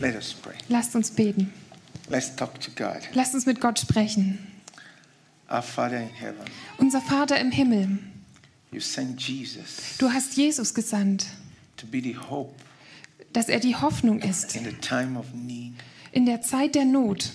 Let us pray. Lasst uns beten. Let's talk to God. Lasst uns mit Gott sprechen. Our Father in heaven, Unser Vater im Himmel, you sent Jesus du hast Jesus gesandt, to be the hope dass er die Hoffnung ist in the time of need. in der Zeit der Not.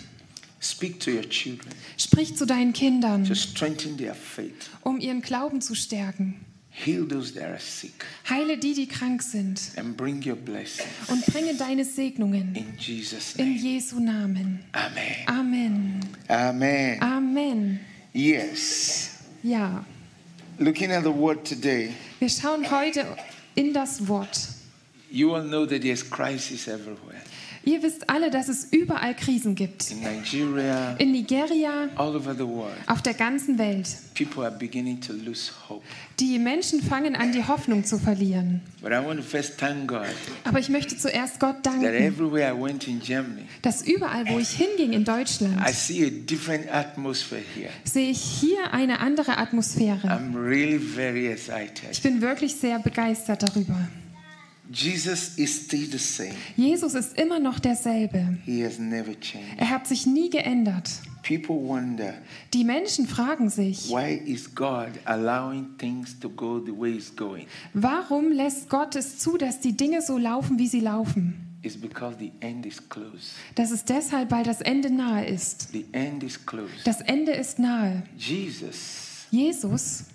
Speak to your children Sprich zu deinen Kindern, to strengthen their faith. um ihren Glauben zu stärken. Heal those that are sick Heile die, die krank sind and bring your blessings. und bringe deine Segnungen In Jesus' in name. Jesu Namen. Amen. Amen. Amen. Amen. Yes. Ja, Looking at the word today, wir schauen heute in das Wort. you all know that there's crisis everywhere. Ihr wisst alle, dass es überall Krisen gibt. In Nigeria, In Nigeria, all over the world, auf der ganzen Welt. people are beginning to lose hope. Die Menschen fangen an, die Hoffnung zu verlieren. But I want to first thank God Aber ich möchte zuerst Gott danken, everywhere I went in Germany, dass überall, wo ich hinging in I Deutschland, see a different atmosphere here. sehe ich hier eine andere Atmosphäre. I'm really very excited. Ich bin wirklich sehr begeistert darüber. Jesus is still the same. Jesus ist immer noch derselbe. He has never changed. Er hat sich nie geändert. People wonder Die Menschen fragen sich, why is God allowing things to go the way it's going? warum lässt Gott es zu, dass die Dinge so laufen, wie sie laufen? It's because the end is close. Das ist deshalb, weil das Ende nahe ist. The end is close. Das Ende ist nahe. Jesus Jesus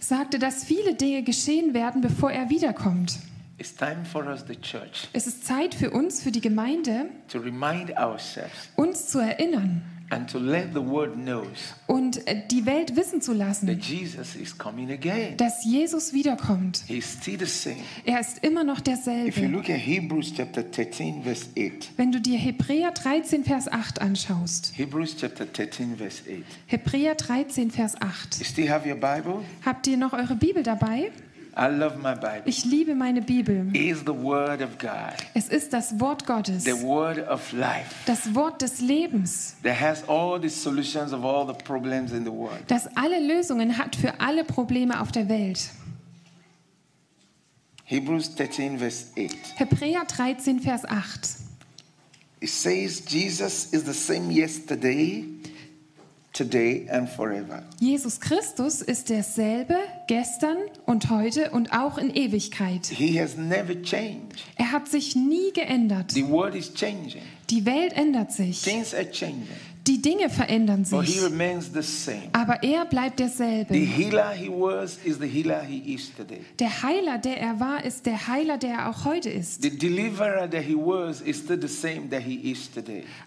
sagte, dass viele Dinge geschehen werden, bevor er wiederkommt. It's time for us, the church, Es ist Zeit für uns, für die Gemeinde, to remind ourselves uns zu erinnern and to let the world knows und äh, die Welt wissen zu that lassen, Jesus is coming again. dass Jesus wiederkommt. He's still the same. Er ist immer noch If you derselbe. look at Hebrews chapter 13, verse 8, Wenn du dir Hebräer 13, Vers 8 anschaust. Hebrews chapter 13, verse 8. Hebräer 13, Vers 8. You still have your Bible? Habt ihr noch eure Bibel dabei? I love my Bible. Ich liebe meine Bibel. It is the Word of God, Es ist das Wort Gottes, the Word of life das Wort des Lebens, that has all the solutions of all the problems in the world. das alle Lösungen hat für alle Probleme auf der Welt. Hebrews 13, verse 8. Hebräer 13, Vers 8. It says, Jesus is the same yesterday, today, and forever. Jesus Christus ist derselbe gestern und heute und auch in Ewigkeit. He has never changed. Er hat sich nie geändert. The world is changing, Die Welt ändert sich. things are changing, Die Dinge verändern sich. Aber er bleibt derselbe. Der Heiler, der er war, ist der Heiler, der er auch heute ist.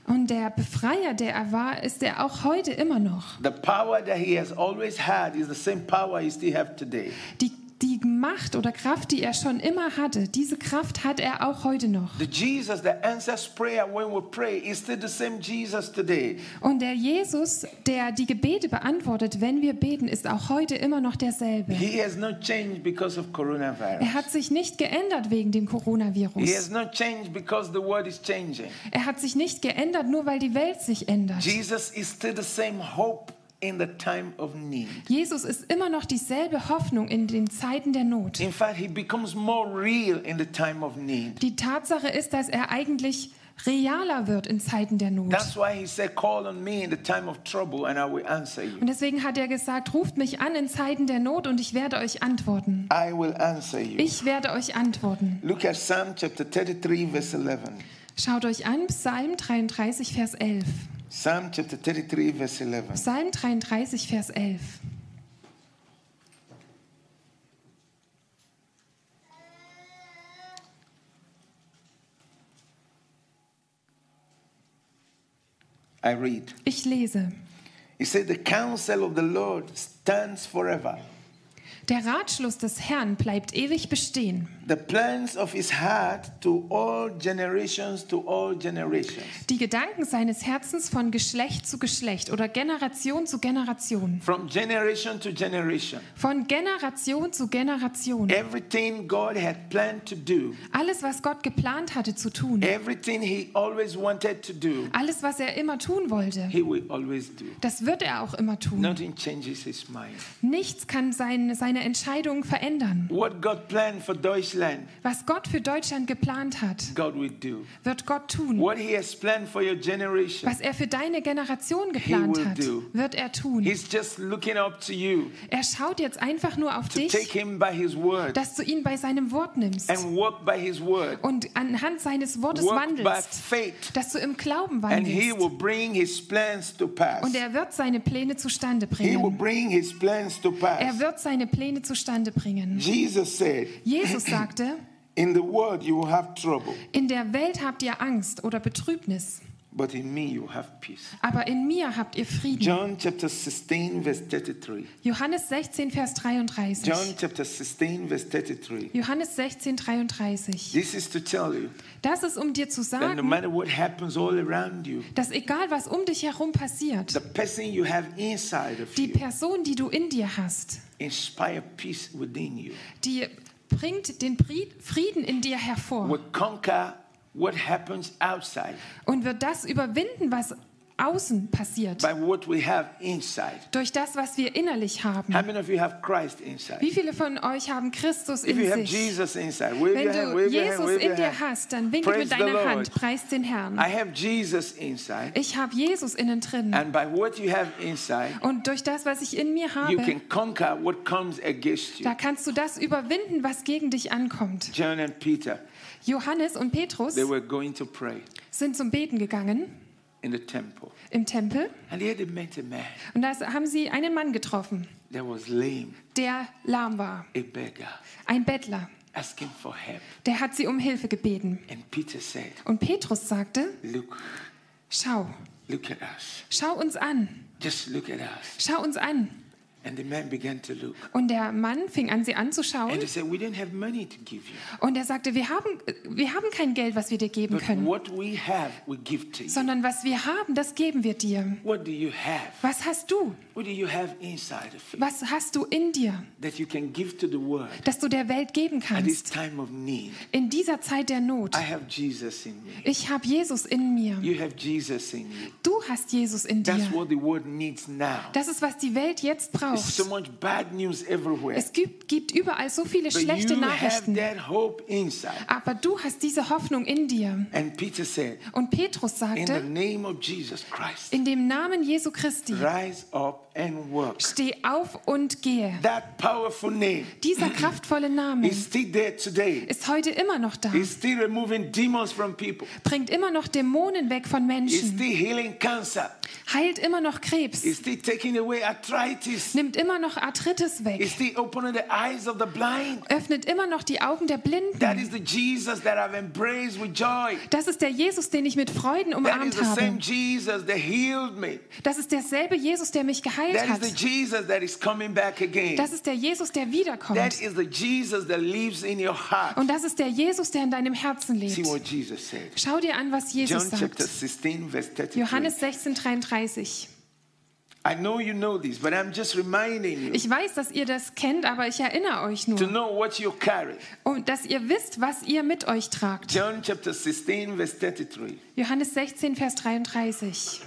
Und der Befreier, der er war, ist er auch heute immer noch. The power that He has always had is the same power He still have today. Die, die Macht oder Kraft, die er schon immer hatte, diese Kraft hat er auch heute noch. The Jesus that answers prayer when we pray is still the same Jesus today. Und der Jesus, der die Gebete beantwortet, wenn wir beten, ist auch heute immer noch derselbe. He has not changed because of coronavirus. Er hat sich nicht geändert wegen dem He has Coronavirus. not changed because the world is changing. Er hat sich nicht geändert, nur weil die Welt sich ändert. Jesus is still the same hope in the time of need. Jesus ist immer noch dieselbe Hoffnung in den Zeiten der Not. In fact, he becomes more real in the time of need. Die Tatsache ist, dass er eigentlich realer wird in Zeiten der Not. That's why he said, Call on me in the time of trouble and I will answer you. Und deswegen hat er gesagt, ruft mich an in Zeiten der Not und ich werde euch antworten. I will answer you. Ich werde euch antworten. Look at Psalm chapter 33, verse 11. Schaut euch an, Psalm 33, Vers 11. Psalm chapter 33, verse 11. Psalm 33, Vers 11. I read. Ich lese. He said, The counsel of the Lord stands forever. Der Ratschluss des Herrn bleibt ewig bestehen. The plans of his heart to all generations, to all generations. Die Gedanken seines Herzens von Geschlecht zu Geschlecht oder Generation zu Generation. From generation to generation. Von Generation zu Generation. Everything God had planned to do, Alles, was Gott geplant hatte zu tun. everything he always wanted to do, Alles, was er immer tun wollte. he will always do. Das wird er auch immer tun. Nothing changes his mind. Nichts kann sein, seine seine Entscheidungen verändern. What God planned for Deutschland, Was Gott für Deutschland geplant hat, God will do. wird Gott tun. What He has planned for your generation, Was er für deine Generation geplant will hat, do. wird er tun. He's just looking up to you Er schaut jetzt einfach nur auf dich, take Him by His word dass du ihn bei seinem Wort nimmst und anhand seines Wortes wandelst, dass du im Glauben and He wandelst. will bring His plans to pass. Und er wird seine Pläne zustande bringen. Er wird seine Pläne zustande bringen. Jesus said, Jesus sagte, In the world you will have trouble, in der Welt habt ihr Angst oder Betrübnis, but in me you have peace. aber in mir habt ihr Frieden. John chapter 16, verse 33. Johannes 16, Vers 33. John chapter 16, verse 33. Johannes 16, 33. This is to tell you Das ist, um dir zu that no sagen, matter what happens all around you, dass egal was um dich herum passiert, the person you have inside of die you Person, die du in dir hast, inspire peace within you, die bringt den Fried- Frieden in dir hervor will conquer what happens outside und wird das überwinden, was außen passiert, by what we have inside. durch das, was wir innerlich haben. How many of you have Christ inside? Wie viele von euch haben Christus If in you have sich? Jesus inside, Wenn du hand, Jesus in dir hast, dann winke Praise mit deiner. Hand, preis den Herrn. I have Jesus inside, Ich habe Jesus innen drin. and by what you have inside, Und durch das, was ich in mir you habe, can conquer what comes against you. da kannst du das überwinden, was gegen dich ankommt. John and Peter, Johannes und Petrus sind zum Beten gegangen im Tempel und da haben sie einen Mann getroffen, der lahm war, ein Bettler. asking for help. Der hat sie um Hilfe gebeten. Und Petrus sagte, Look, schau, look at us. schau uns an, Just look at us. schau uns an. And the man began to look. Und der Mann fing an, sie anzuschauen. And he said, We didn't have money to give you. Und er sagte, wir haben, wir haben kein Geld, was wir dir geben But können, what we have, we give to you. sondern was wir haben, das geben wir dir. What do you have? Was hast du? What do you have inside of you Was hast du in dir, that you can give to the world das du der Welt geben kannst? time of need? In dieser Zeit der Not. I have Jesus in me. Ich habe Jesus in mir. Du hast Jesus in That's dir. what the world needs now. Das ist, was die Welt jetzt braucht. Everywhere. Es gibt, gibt überall so viele But schlechte you have Nachrichten. Aber du hast diese Hoffnung in dir. And Peter said, Und Petrus In the sagte, name of Jesus Christ, in dem Namen Jesu Christi, rise up. Steh auf und gehe. That powerful name Dieser kraftvolle Name is still there today. ist heute immer noch da. It's still removing demons from people. Bringt immer noch Dämonen weg von Menschen. still healing cancer. Heilt immer noch Krebs. It's still taking away arthritis. Nimmt immer noch Arthritis weg. still opening the eyes of the blind. Öffnet immer noch die Augen der That Blinden. is the Jesus that I've embraced with joy. Das ist der Jesus, den ich mit Freuden umarmt habe. Das ist derselbe Jesus, der mich geheilt That is hat. the Jesus that is coming back again. Das ist der Jesus, der That wiederkommt. is the Jesus that lives in your heart. Und das ist der Jesus, der in deinem Herzen See lebt. what Jesus said. Schau dir an, was John Jesus chapter sagt. 16, verse 33. Johannes 16, 33. I know you know this, but I'm just reminding you Ich weiß, dass ihr das kennt, aber ich erinnere euch to nur, know what you carry. um, dass ihr wisst, was ihr mit euch tragt. John chapter 16, verse 33. Johannes 16, Vers 33.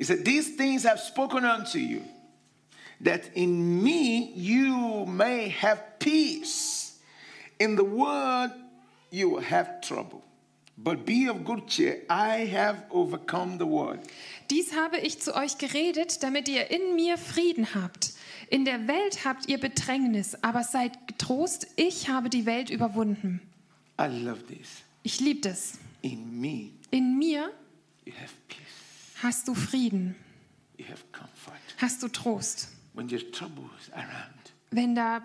He said, These things I've spoken unto you, that in me you may have peace. In the world you will have trouble. But be of good cheer, I have overcome the world. Dies habe ich zu euch geredet, damit ihr in mir Frieden habt. In der Welt habt ihr Bedrängnis, aber seid getrost, ich habe die Welt überwunden. I love this. Ich liebe das. In me In mir you have peace, hast du Frieden, you have comfort. hast du Trost. Wenn da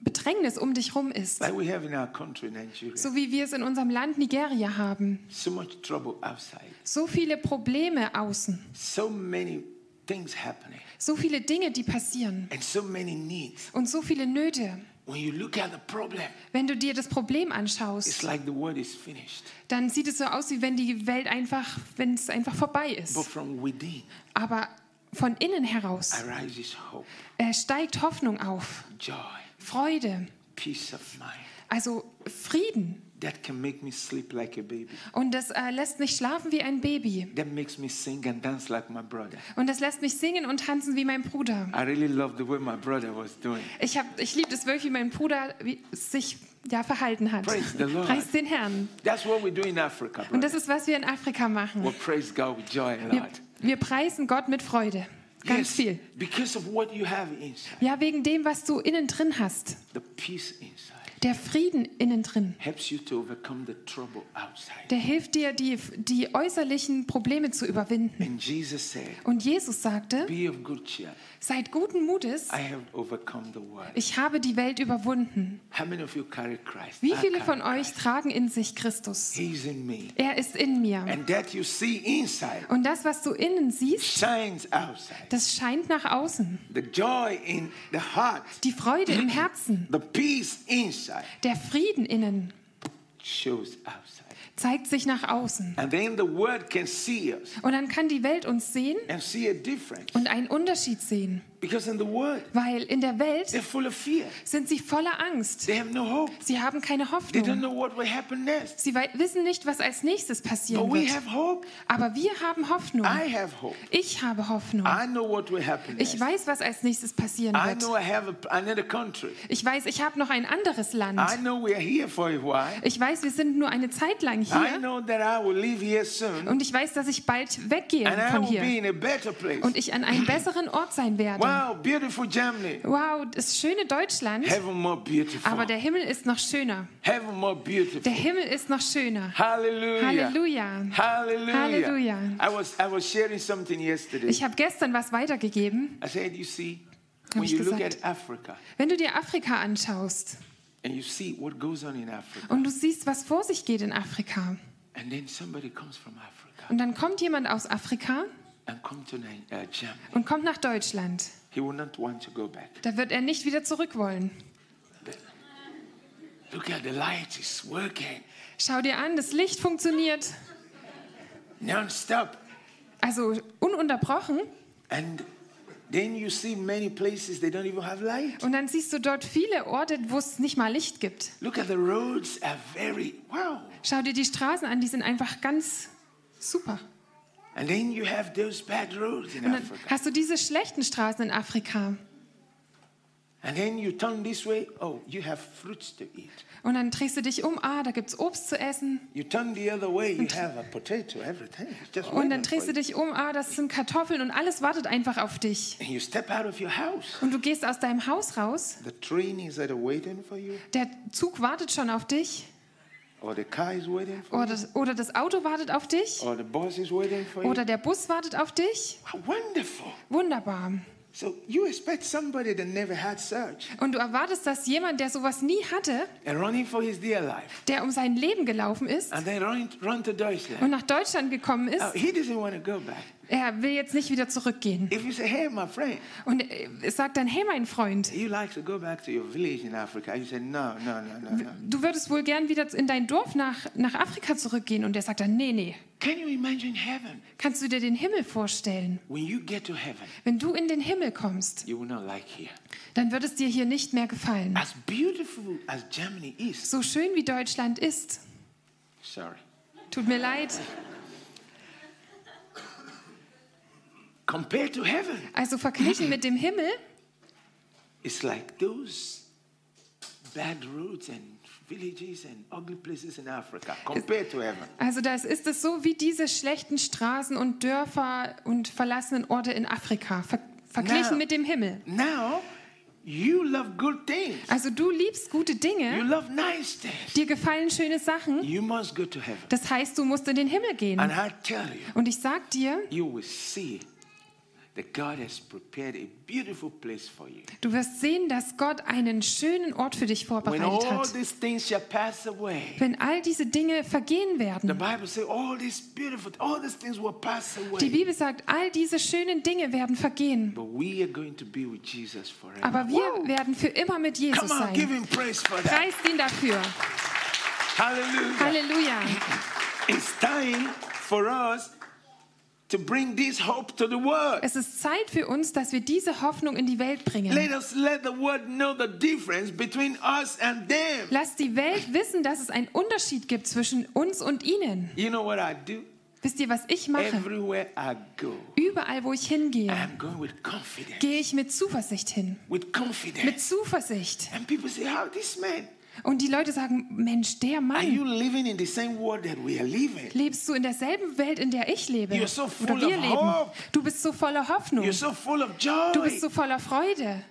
Bedrängnis um dich rum ist, like we have in our country, Nigeria, so wie wir es in unserem Land Nigeria haben, so much trouble outside, so viele Probleme außen, so many things happening, so viele Dinge, die passieren. And so many needs. und so viele Nöte. When you look at the problem, Wenn du dir das Problem it's anschaust, like the world is finished. dann sieht es so aus, wie wenn die Welt einfach, wenn es einfach vorbei But ist. from within Aber von innen heraus äh, steigt Hoffnung auf, joy, Freude, peace of mind. also Frieden. That can make me sleep like a baby. Und das äh, lässt mich schlafen wie ein Baby. That makes me sing and dance like my brother. Und das lässt mich singen und tanzen wie mein Bruder. I really love the way my brother was doing. Ich, hab- ich liebe es wirklich, wie mein Bruder wie, sich ja, verhalten hat. Praise the Lord. Preis den Herrn. That's what we do in Africa, Und brother. das ist, was wir in Afrika machen. Well, praise God with joy a Wir, lot. wir preisen Gott mit Freude. Ganz Yes, viel. because of what you have inside. Ja, wegen dem, was du innen drin hast. The peace inside Der Frieden innen drin. Der hilft dir, die, die äußerlichen Probleme zu überwinden. Und Jesus sagte, seid guten Mutes, ich habe die Welt überwunden. Wie viele von euch tragen in sich Christus? Er ist in mir. Und das, was du innen siehst, das scheint nach außen. The joy in the heart, Die Freude im Herzen, the peace inside der Frieden innen zeigt sich nach außen. Und dann kann die Welt uns sehen und einen Unterschied sehen. Because in the world, Weil in der Welt sind sie voller Angst. No. Sie haben keine Hoffnung. Sie wissen nicht, was als nächstes passieren But wird. Aber wir haben Hoffnung. Ich habe Hoffnung. Ich weiß, was als nächstes passieren wird. Ich weiß, ich habe noch ein anderes Land. I know we are here for a while. Ich weiß, wir sind nur eine Zeit lang I hier. know that I will leave here soon. Und ich weiß, dass ich bald weggehe von will be hier. in a better place. Und ich an einem besseren Ort sein werde. Wow, beautiful Germany. Wow, das schöne Deutschland. Heaven more beautiful. Aber der Himmel ist noch schöner. Heaven more beautiful. Der Himmel ist noch schöner. Hallelujah. Halleluja. Hallelujah. Hallelujah. I was I was sharing something yesterday. Ich habe gestern was weitergegeben. I said, you see, when ich you look gesagt. at Africa Wenn du dir Afrika anschaust and you see what goes on in Africa, und du siehst, was vor sich geht in Afrika, and then somebody comes from Africa und dann kommt jemand aus Afrika and come to uh, Germany, und kommt nach Deutschland, he will not want to go back. da wird er nicht wieder zurück wollen. Look at the light is working Schau dir an, das Licht funktioniert. non-stop, Also ununterbrochen. and then you see many places they don't even have light. Und dann siehst du dort viele Orte, wo es nicht mal Licht gibt. Look at the roads are very wow. Schau dir die Straßen an, die sind einfach ganz super. And then you have those bad roads in Und dann Africa. hast du diese schlechten Straßen in Afrika. And then you turn this way, oh, you have fruits to eat. Und dann drehst du dich um, ah, da gibt es Obst zu essen. You turn the other way, you have a potato, everything. Just Und dann drehst du dich um, ah, das sind Kartoffeln und alles wartet einfach auf dich. And you step out of your house. Und du gehst aus deinem Haus raus, The train is waiting for you, der Zug wartet schon auf dich oder das, oder das Auto wartet auf dich or the bus is waiting for you. oder der Bus wartet auf dich. Wunderbar. So you expect somebody that never had such Und du erwartest, dass jemand, der sowas nie hatte, and running for his dear life, der um sein Leben gelaufen ist and then run, run to Deutschland. und nach Deutschland gekommen Oh, ist, he doesn't want to go back. Er will jetzt nicht wieder zurückgehen. If you say, hey, my friend, Und er sagt dann, hey mein Freund, you like to go back to your village in Africa, you say, no, no, no, no, no. du würdest wohl gern wieder in dein Dorf nach, nach Afrika zurückgehen. Und er sagt dann, nee, nee. Can you imagine heaven? Kannst du dir den Himmel vorstellen? When you get to heaven, Wenn du in den Himmel kommst, you will not like here. dann wird es dir hier nicht mehr gefallen. As beautiful as Germany is, So schön wie Deutschland ist, sorry, tut mir leid, compared to heaven, also verglichen mit dem Himmel, it's like those bad roads and villages and ugly places in Africa compared to heaven. also das ist es so wie diese schlechten Straßen und Dörfer und verlassenen Orte in Afrika, ver verglichen Na. mit dem Himmel. Now, you love good things. Also du liebst gute You Dinge, love nice things. dir gefallen schöne Sachen, You must go to heaven. das heißt, du musst in den Himmel gehen. And I tell you, Und ich sag dir, you will see du wirst sehen, dass Gott einen schönen Ort für dich vorbereitet all hat. these things shall pass away, Wenn all diese Dinge vergehen the werden. Bible says all these beautiful, all these things will pass Die away. Bibel sagt, all diese schönen Dinge werden vergehen. But we are going to be with Jesus forever. Aber wir werden für immer mit Jesus Come on, give sein. him praise for that. Preist ihn dafür. Hallelujah. Halleluja. It's time for us to bring this hope to the world. Es ist Zeit für uns, dass wir diese Hoffnung in die Welt bringen. Let us let the world know the difference between us and them. Lasst die Welt wissen, dass es einen Unterschied gibt zwischen uns und ihnen. You know what I do? Wisst ihr, was ich mache? Everywhere I go, Überall, wo ich hingehe, gehe ich mit Zuversicht hin. With Mit confidence. Zuversicht. And people say, How this man? Und die Leute sagen, Mensch, der Are you Mann, living in the same world that we are living? lebst du in derselben Welt, in der ich lebe? You're so Oder wir leben. hope. Du bist so voller Hoffnung. You're so Du bist so voller Freude.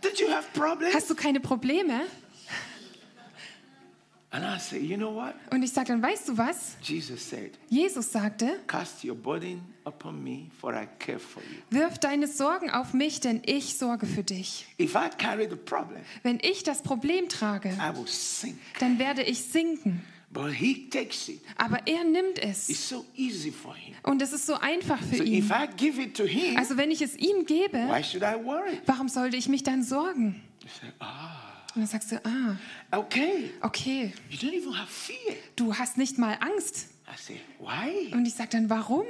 Hast du keine Probleme? And I say, You know what? Und ich sage dann, weißt du was? Jesus said, Jesus sagte, Cast your burden upon me, for I care for you. wirf deine Sorgen auf mich, denn ich sorge für dich. If I carry the problem, Wenn ich das Problem trage, I will sink. dann werde ich sinken. But he takes it. Aber er nimmt es. It's so easy for him. Und es ist so einfach für So ihn. if I give it to him, Also wenn ich es ihm gebe, why should I worry? warum sollte ich mich dann sorgen? You say, ah, Und dann sagst du, ah, okay. okay, You don't even have fear. du hast nicht mal Angst. I say, why? Und ich sage dann, warum?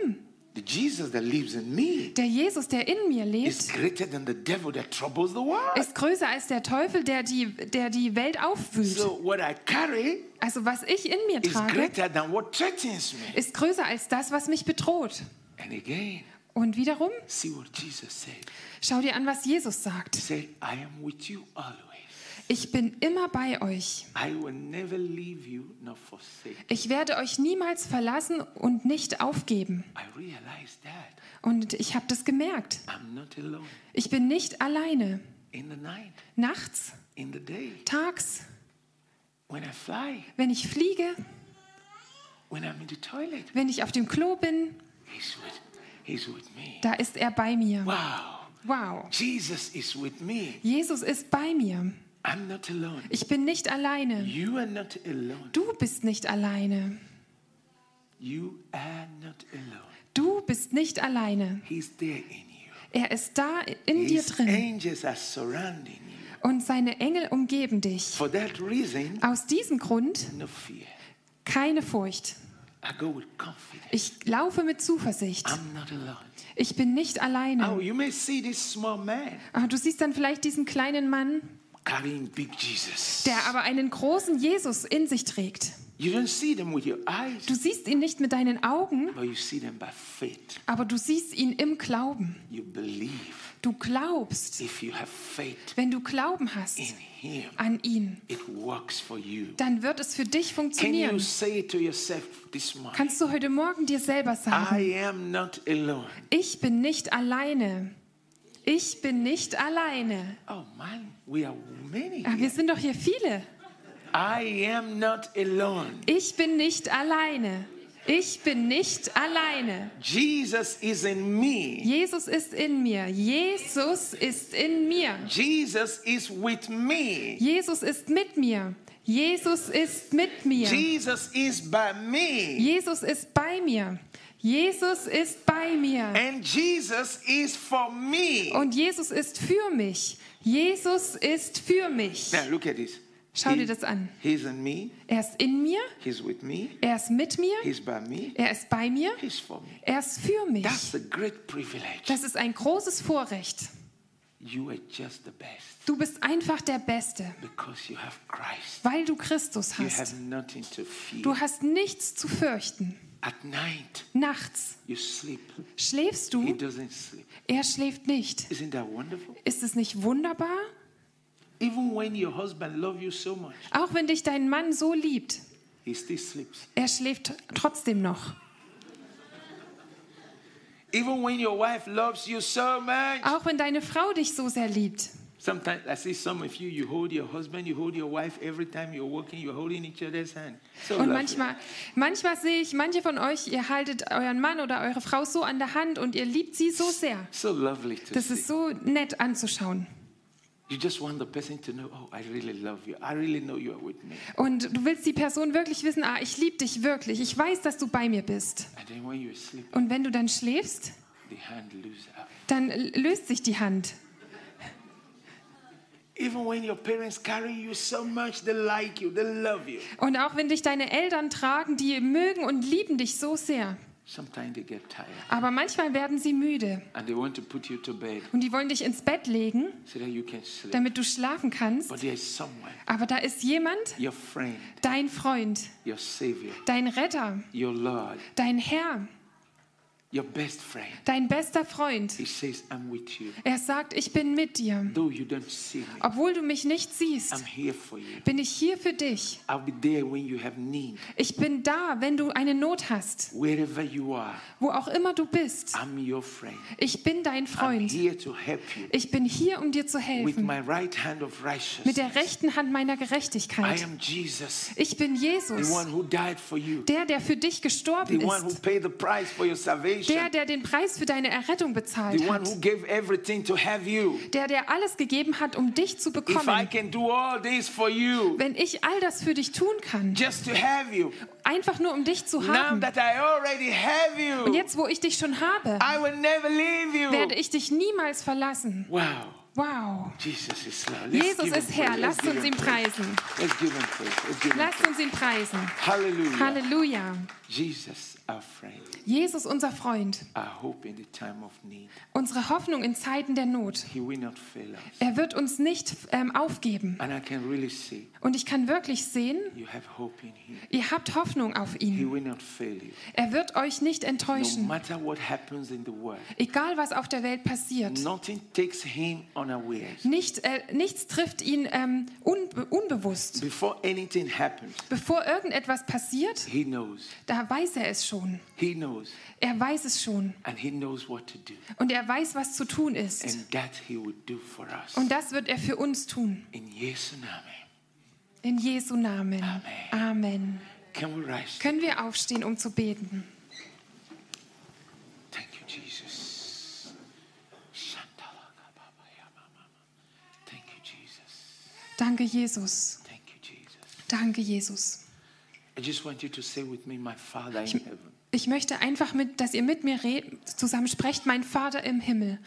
The Jesus that lives in me Der Jesus, der in mir is lebt, greater than the devil that troubles the world. ist größer als der Teufel, der die, der die Welt aufwühlt. So what I carry Also was ich in mir is trage, greater than what threatens me. ist größer als das, was mich bedroht. And again, Und wiederum, see what Jesus said. schau dir an, was Jesus He sagt. said, I am with you always. Ich bin immer bei euch. You. Ich werde euch niemals verlassen und nicht aufgeben. Und ich habe das gemerkt. Ich bin nicht alleine. Nachts, tags, fly, wenn ich fliege, toilet, wenn ich auf dem Klo bin, He's with, he's with da ist er bei mir. Wow. Wow. Jesus is with me. Jesus ist bei mir. I'm not alone. Ich bin nicht alleine. You are not alone. Du bist nicht alleine. You are not alone. Du bist nicht alleine. He's there in you. Er ist da in dir drin. angels are surrounding you. Und seine Engel umgeben dich. For that reason, Aus diesem Grund no fear. keine Furcht. I go with confidence. Ich laufe mit Zuversicht. I'm not alone. Ich bin nicht Oh, alleine. you may see this small man Ah, Du siehst dann vielleicht diesen kleinen Mann. Der aber einen großen Jesus in sich trägt. You don't see them with your eyes, Du siehst ihn nicht mit deinen Augen, but you see them by faith. aber du siehst ihn im Glauben. You believe. Du glaubst. If you have faith Wenn du Glauben hast an ihn, it works for you. dann wird es für dich funktionieren. say to yourself this morning, Kannst du heute Morgen dir selber sagen, I am not alone? ich bin nicht alleine. Ich bin nicht alleine. Oh man, we are many. Ah, wir sind doch hier viele. I am not alone. Ich bin nicht alleine. Ich bin nicht alleine. Jesus is in me. Jesus ist in mir. Jesus ist in mir. Jesus is with me. Jesus ist mit mir. Jesus ist mit mir. Jesus is by me. Jesus ist bei mir. Jesus ist bei mir. And Jesus is for me. Und Jesus ist für mich. Jesus ist für mich. Now look at this. Schau dir He- das an. He's in me. Er ist in mir. He's with me. Er ist mit mir. He's by me. Er ist bei mir. He's for me. Er ist für mich. That's a great privilege. Das ist ein großes Vorrecht. You are just the best Du bist einfach der Beste, because you have Christ. weil du Christus You hast. have nothing to fear. Du hast nichts zu fürchten. At night, Nachts you sleep. schläfst He du, doesn't sleep. er schläft nicht. Isn't that wonderful? Ist es nicht wunderbar? Even when your husband loves you so much, Auch wenn dich dein Mann so liebt, he still sleeps. er schläft trotzdem noch. Even when your wife loves you so much, Auch wenn deine Frau dich so sehr liebt. Sometimes I see some of you, you hold your husband, you hold your wife every time you're walking, you're holding each other's hand. So Und manchmal, manchmal sehe ich, manche von euch, ihr haltet euren Mann oder eure Frau so an der Hand und ihr liebt sie so sehr. So lovely to Das see. ist so nett anzuschauen. You just want the person to know, oh, I really love you. I really know you are with me. Und du willst die Person wirklich wissen, ah, ich liebe dich wirklich. Ich weiß, dass du bei mir bist. And then when you're asleep, Und wenn du dann schläfst, the hand dann löst sich die Hand. Even when your parents carry you so much, they like you, they love you. Und auch wenn dich deine Eltern tragen, die mögen und lieben dich so sehr. Sometimes they get tired. Aber manchmal werden sie müde. And they want to put you to bed. Und die wollen dich ins Bett legen, damit du schlafen kannst. But there is someone, Aber da ist jemand, your friend, dein Freund, your Savior, dein Retter, your Lord, dein Herr, your best friend. dein bester Freund. He says, I'm with you. Er sagt, ich bin mit dir. Though you don't see me, Obwohl du mich nicht I'm siehst, here for you. bin ich hier für dich. I'll be there when you have need. Ich bin da, wenn du eine Not hast, Wherever you are, wo auch immer du bist. I'm your friend. Ich bin dein I'm Freund. here to help you. Ich bin hier, um dir zu With helfen. my right hand of Mit righteousness, der rechten Hand meiner I Gerechtigkeit. am Jesus, Ich bin the Jesus, one who died for you, der, der für dich the gestorben one who ist. paid the price for your salvation, der den Preis für deine Errettung bezahlt the one who hat. gave everything to have you. Der, der alles gegeben hat, um dich zu If I bekommen. can do all this for you, Wenn ich all das für dich tun kann, just to have you, einfach nur um dich zu now haben. that I already have Und you, jetzt, wo ich dich schon habe, I will never leave werde you. ich dich niemals verlassen. Wow. Wow. Jesus is Lord. Let's Jesus ist Herr. Lasst uns ihn preisen. Lasst uns ihn preisen. Hallelujah. Halleluja. Jesus, Jesus, unser Freund, unsere Hoffnung in Zeiten der Not. Er wird uns nicht ähm, aufgeben. Und ich kann wirklich sehen, ihr habt Hoffnung auf ihn. Er wird euch nicht enttäuschen. Egal, was auf der Welt passiert. Nicht, äh, nichts trifft ihn ähm, unbe unbewusst. Bevor irgendetwas passiert, da weiß er es schon. He knows. Er weiß es schon. And he knows what to do. Und er weiß, was zu tun ist. And that he will do for us. Und das wird er für uns tun. In Jesu Name. In Jesu Namen. Amen. Rise? Können wir aufstehen, um zu beten? Thank you, Jesus. Danke, Jesus. Danke, Jesus. Ich möchte einfach, mit, dass ihr mit mir red, zusammen sprecht, mein Vater im Himmel.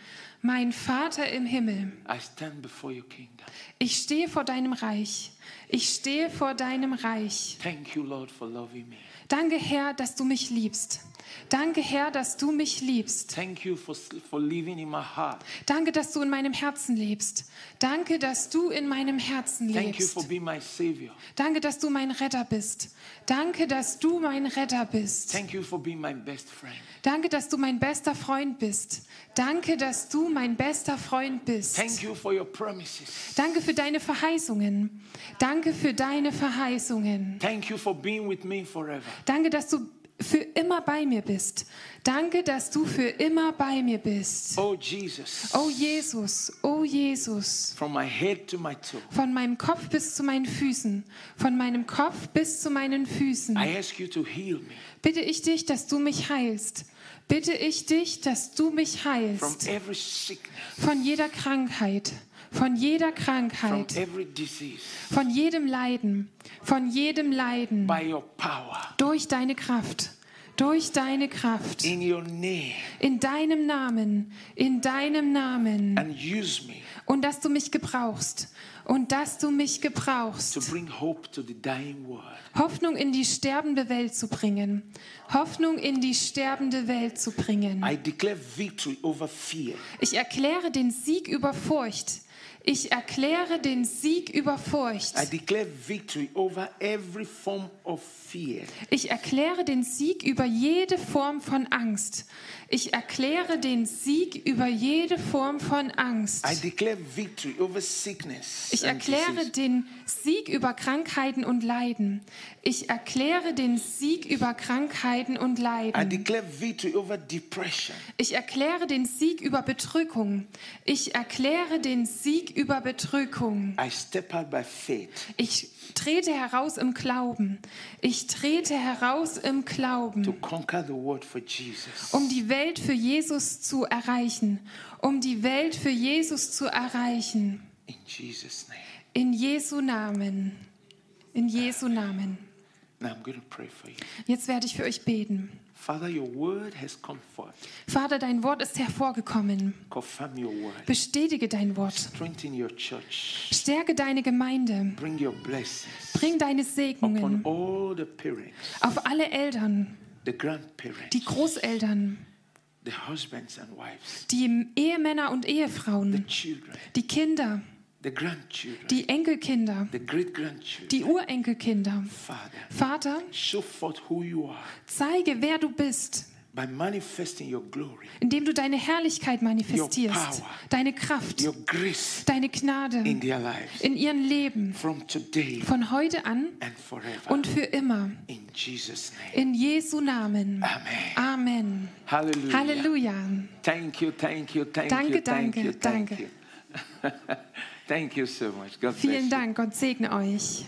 Mein Vater im Himmel. I stand before your kingdom. Ich stehe vor deinem Reich. Ich stehe vor deinem Reich. Thank you, Lord, for loving me. Danke, Herr, dass du mich liebst. Danke, Herr, dass du mich liebst. For, for. Danke, dass du in meinem Herzen lebst. Danke, dass du in meinem Herzen lebst. Danke, dass du mein Retter bist. Danke, dass du mein Retter bist. Danke, dass du mein bester Freund bist. Danke, dass du mein bester Freund bist. Thank you for your promises. Danke für deine Verheißungen. Danke für deine Verheißungen. Thank you for being with me forever. Danke, dass du für immer bei mir bist. Danke, dass du für immer bei mir bist. Oh, Jesus. Oh Jesus, oh Jesus. From my head to my toe. Von meinem Kopf bis zu meinen Füßen. Von meinem Kopf bis zu meinen Füßen. I ask you to heal me Bitte ich dich, dass du mich heilst. Bitte ich dich, dass du mich from heilst. every sickness, Von jeder Krankheit. Von jeder Krankheit. Von jedem Leiden. Von jedem Leiden. Durch deine Kraft. Durch deine Kraft. In deinem Namen. In deinem Namen. Und dass du mich gebrauchst. Und dass du mich gebrauchst. Hoffnung in die sterbende Welt zu bringen. Hoffnung in die sterbende Welt zu bringen. Ich erkläre den Sieg über Furcht. Ich erkläre den Sieg über Furcht. I declare victory over every form of fear. Ich erkläre den Sieg über jede Form von Angst. Ich erkläre den Sieg über jede Form von Angst. I declare victory over sickness. Ich erkläre den Sieg über Krankheiten und Leiden. Ich erkläre den Sieg über Krankheiten und I Leiden. declare victory over depression. Ich erkläre den Sieg über Bedrückung. Ich erkläre den Sieg über Bedrückung. I step out by faith Ich trete heraus im Glauben. Ich trete heraus im Glauben, um die Welt für Jesus zu erreichen. Um die Welt für Jesus zu erreichen. In Jesus' name. In Jesu Namen. In Jesu Namen. Jetzt werde ich für euch beten. Father, your word has come forth. Vater, dein Wort ist hervorgekommen. Confirm your word. Bestätige dein Wort. Strengthen your church. Stärke deine Gemeinde. Bring your blessings Bring deine upon Segnungen all the parents, auf alle Eltern, the grandparents, die Großeltern, the husbands and wives, die Ehemänner und the Ehefrauen, children, die Kinder, the die Enkelkinder, die Urenkelkinder. Father, Vater, zeige, wer du bist, by manifesting your glory, indem du deine Herrlichkeit manifestierst, deine Kraft, your grace deine Gnade in ihrem Leben from today von heute an and forever. und für immer. In Jesus' name. In Jesu Namen. Amen. Halleluja. Thank you, thank you, thank Danke, you, thank danke, you, thank danke. you. thank you so much. God bless Vielen. Dank. Gott segne euch.